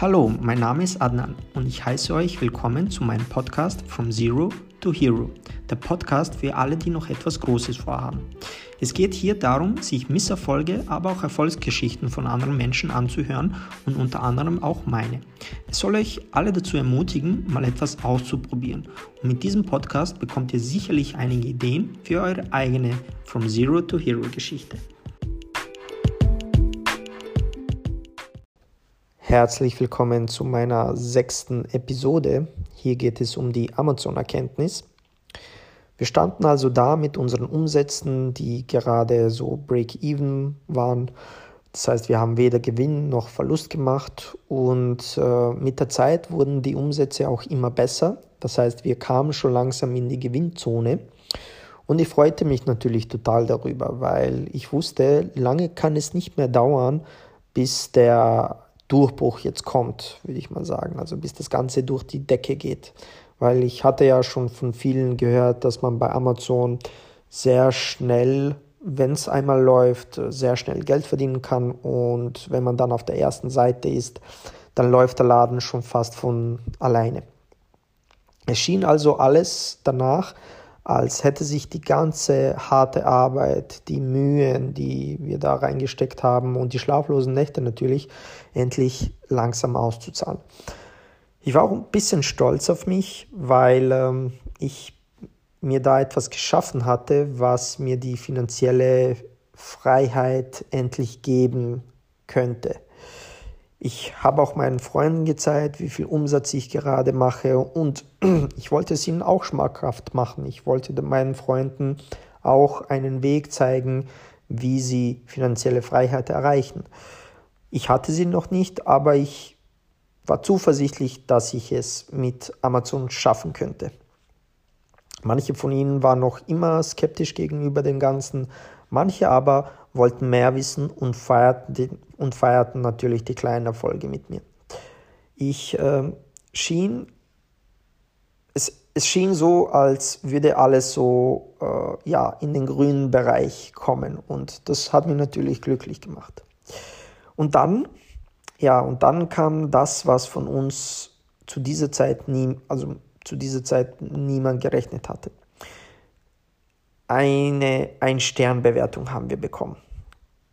Hallo, mein Name ist Adnan und ich heiße euch willkommen zu meinem Podcast From Zero to Hero, der Podcast für alle, die noch etwas Großes vorhaben. Es geht hier darum, sich Misserfolge, aber auch Erfolgsgeschichten von anderen Menschen anzuhören und unter anderem auch meine. Es soll euch alle dazu ermutigen, mal etwas auszuprobieren. Und mit diesem Podcast bekommt ihr sicherlich einige Ideen für eure eigene From Zero to Hero Geschichte. Herzlich willkommen zu meiner sechsten Episode. Hier geht es um die Amazon-Erkenntnis. Wir standen also da mit unseren Umsätzen, die gerade so Break-Even waren. Das heißt, wir haben weder Gewinn noch Verlust gemacht und äh, mit der Zeit wurden die Umsätze auch immer besser. Das heißt, wir kamen schon langsam in die Gewinnzone. Und ich freute mich natürlich total darüber, weil ich wusste, lange kann es nicht mehr dauern, bis der Durchbruch jetzt kommt, würde ich mal sagen. Also bis das Ganze durch die Decke geht. Weil ich hatte ja schon von vielen gehört, dass man bei Amazon sehr schnell, wenn es einmal läuft, sehr schnell Geld verdienen kann. Und wenn man dann auf der ersten Seite ist, dann läuft der Laden schon fast von alleine. Es schien also alles danach, als hätte sich die ganze harte Arbeit, die Mühen, die wir da reingesteckt haben und die schlaflosen Nächte natürlich, endlich langsam auszuzahlen. Ich war auch ein bisschen stolz auf mich, weil ähm, ich mir da etwas geschaffen hatte, was mir die finanzielle Freiheit endlich geben könnte. Ich habe auch meinen Freunden gezeigt, wie viel Umsatz ich gerade mache und ich wollte es ihnen auch schmackhaft machen. Ich wollte meinen Freunden auch einen Weg zeigen, wie sie finanzielle Freiheit erreichen. Ich hatte sie noch nicht, aber ich war zuversichtlich, dass ich es mit Amazon schaffen könnte. Manche von ihnen waren noch immer skeptisch gegenüber dem Ganzen, manche aber wollten mehr wissen und feierten, und feierten natürlich die kleinen Erfolge mit mir. Ich äh, schien, es, es schien so, als würde alles so äh, ja, in den grünen Bereich kommen und das hat mich natürlich glücklich gemacht. Und dann, ja, und dann kam das, was von uns zu dieser Zeit nie, also zu dieser Zeit niemand gerechnet hatte eine Ein-Stern-Bewertung haben wir bekommen.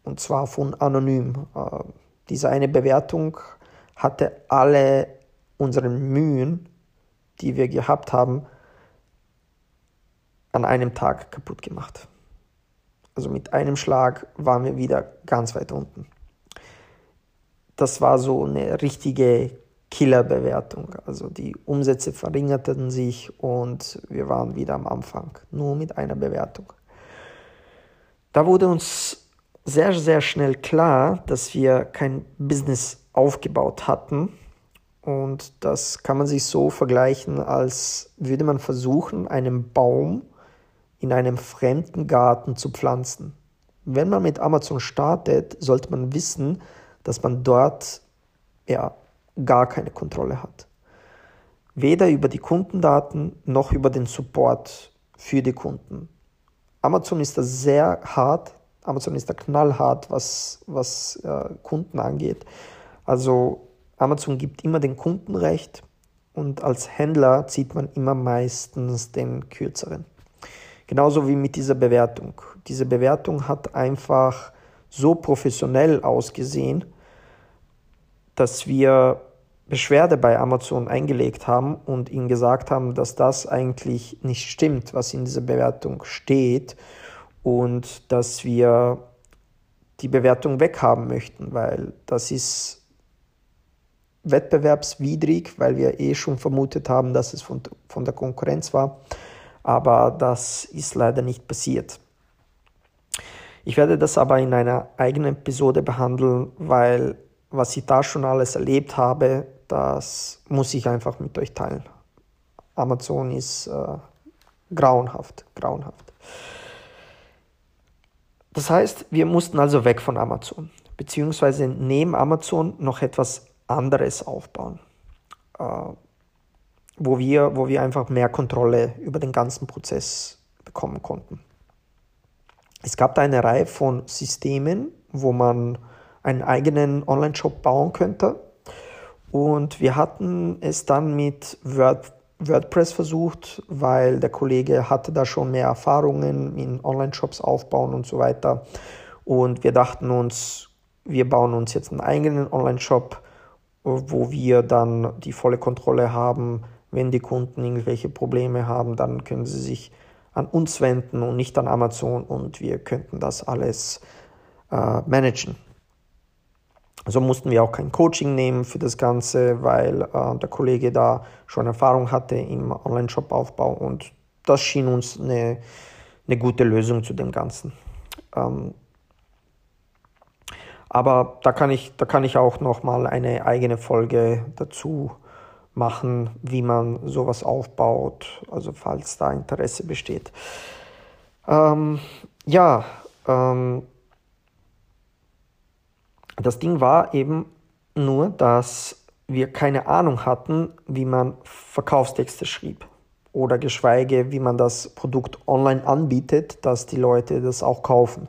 Und zwar von Anonym. Äh, diese eine Bewertung hatte alle unsere Mühen, die wir gehabt haben, an einem Tag kaputt gemacht. Also mit einem Schlag waren wir wieder ganz weit unten. Das war so eine richtige Killerbewertung. Also die Umsätze verringerten sich und wir waren wieder am Anfang, nur mit einer Bewertung. Da wurde uns sehr, sehr schnell klar, dass wir kein Business aufgebaut hatten. Und das kann man sich so vergleichen, als würde man versuchen, einen Baum in einem fremden Garten zu pflanzen. Wenn man mit Amazon startet, sollte man wissen, dass man dort ja, gar keine Kontrolle hat. Weder über die Kundendaten noch über den Support für die Kunden. Amazon ist da sehr hart, Amazon ist da knallhart, was, was äh, Kunden angeht. Also Amazon gibt immer den Kunden recht und als Händler zieht man immer meistens den kürzeren. Genauso wie mit dieser Bewertung. Diese Bewertung hat einfach so professionell ausgesehen, dass wir Beschwerde bei Amazon eingelegt haben und ihnen gesagt haben, dass das eigentlich nicht stimmt, was in dieser Bewertung steht und dass wir die Bewertung weghaben möchten, weil das ist wettbewerbswidrig, weil wir eh schon vermutet haben, dass es von, von der Konkurrenz war, aber das ist leider nicht passiert. Ich werde das aber in einer eigenen Episode behandeln, weil was ich da schon alles erlebt habe, das muss ich einfach mit euch teilen. Amazon ist äh, grauenhaft, grauenhaft. Das heißt, wir mussten also weg von Amazon, beziehungsweise neben Amazon noch etwas anderes aufbauen, äh, wo, wir, wo wir einfach mehr Kontrolle über den ganzen Prozess bekommen konnten. Es gab da eine Reihe von Systemen, wo man einen eigenen Online-Shop bauen könnte Und wir hatten es dann mit Word, WordPress versucht, weil der Kollege hatte da schon mehr Erfahrungen in Online-Shops aufbauen und so weiter. Und wir dachten uns, wir bauen uns jetzt einen eigenen Online-Shop, wo wir dann die volle Kontrolle haben. Wenn die Kunden irgendwelche Probleme haben, dann können sie sich an uns wenden und nicht an Amazon und wir könnten das alles äh, managen. So mussten wir auch kein Coaching nehmen für das Ganze, weil äh, der Kollege da schon Erfahrung hatte im Online-Shop-Aufbau und das schien uns eine, eine gute Lösung zu dem Ganzen. Ähm, aber da kann ich, da kann ich auch noch mal eine eigene Folge dazu machen, wie man sowas aufbaut, also falls da Interesse besteht. Ähm, ja, ähm, das Ding war eben nur, dass wir keine Ahnung hatten, wie man Verkaufstexte schrieb oder geschweige, wie man das Produkt online anbietet, dass die Leute das auch kaufen.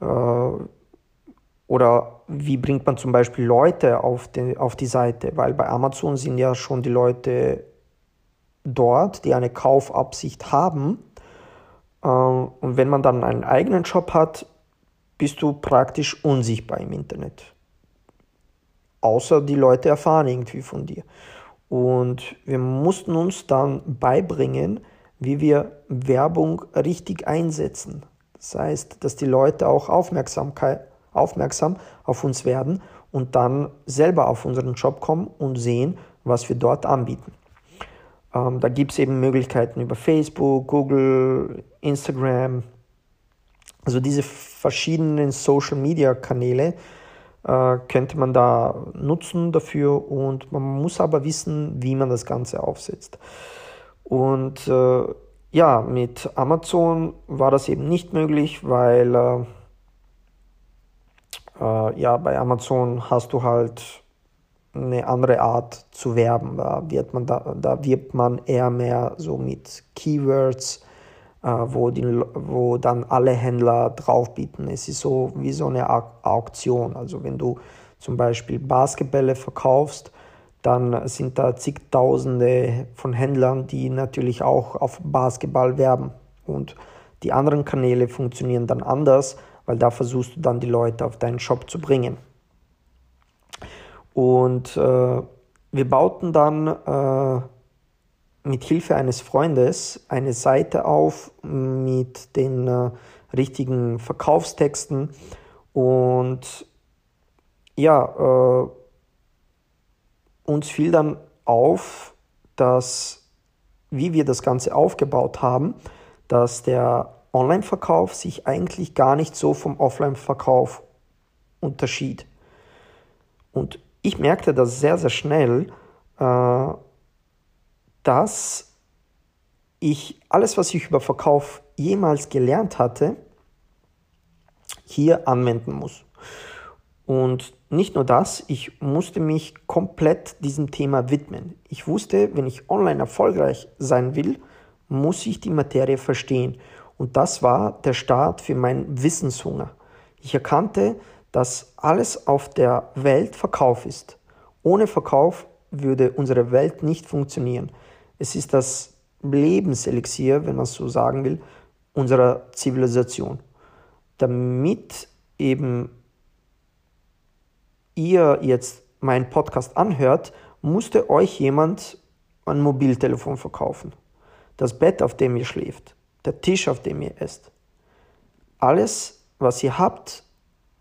Äh, oder wie bringt man zum Beispiel Leute auf die, auf die Seite, weil bei Amazon sind ja schon die Leute dort, die eine Kaufabsicht haben. Äh, und wenn man dann einen eigenen Shop hat, bist du praktisch unsichtbar im Internet. Außer die Leute erfahren irgendwie von dir. Und wir mussten uns dann beibringen, wie wir Werbung richtig einsetzen. Das heißt, dass die Leute auch Aufmerksamkeit, aufmerksam auf uns werden und dann selber auf unseren Job kommen und sehen, was wir dort anbieten. Ähm, da gibt es eben Möglichkeiten über Facebook, Google, Instagram, also diese verschiedenen Social-Media-Kanäle äh, könnte man da nutzen dafür und man muss aber wissen, wie man das Ganze aufsetzt. Und äh, ja, mit Amazon war das eben nicht möglich, weil äh, äh ja, bei Amazon hast du halt eine andere Art zu werben. Da wird man, da, da wirbt man eher mehr so mit Keywords wo, die, wo dann alle Händler drauf bieten. Es ist so wie so eine Auktion. Also wenn du zum Beispiel Basketbälle verkaufst, dann sind da zigtausende von Händlern, die natürlich auch auf Basketball werben. Und die anderen Kanäle funktionieren dann anders, weil da versuchst du dann die Leute auf deinen Shop zu bringen. Und äh, wir bauten dann äh, mit Hilfe eines Freundes eine Seite auf mit den äh, richtigen Verkaufstexten und ja, äh, uns fiel dann auf, dass wie wir das Ganze aufgebaut haben, dass der Online-Verkauf sich eigentlich gar nicht so vom Offline-Verkauf unterschied. Und ich merkte das sehr, sehr schnell, äh, dass ich alles, was ich über Verkauf jemals gelernt hatte, hier anwenden muss. Und nicht nur das, ich musste mich komplett diesem Thema widmen. Ich wusste, wenn ich online erfolgreich sein will, muss ich die Materie verstehen. Und das war der Start für meinen Wissenshunger. Ich erkannte, dass alles auf der Welt Verkauf ist. Ohne Verkauf würde unsere Welt nicht funktionieren. Es ist das Lebenselixier, wenn man es so sagen will, unserer Zivilisation. Damit eben ihr jetzt meinen Podcast anhört, musste euch jemand ein Mobiltelefon verkaufen. Das Bett, auf dem ihr schläft, der Tisch, auf dem ihr esst. Alles, was ihr habt,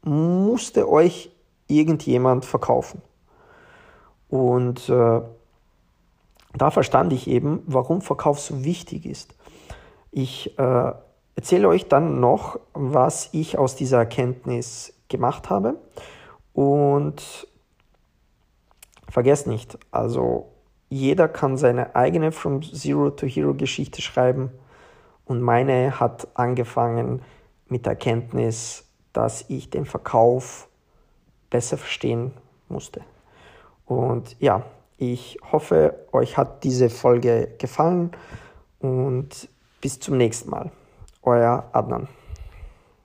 musste euch irgendjemand verkaufen. Und äh, da verstand ich eben, warum Verkauf so wichtig ist. Ich äh, erzähle euch dann noch, was ich aus dieser Erkenntnis gemacht habe. Und vergesst nicht, also jeder kann seine eigene From Zero to Hero Geschichte schreiben. Und meine hat angefangen mit der Erkenntnis, dass ich den Verkauf besser verstehen musste. Und ja, ich hoffe, euch hat diese Folge gefallen und bis zum nächsten Mal. Euer Adnan.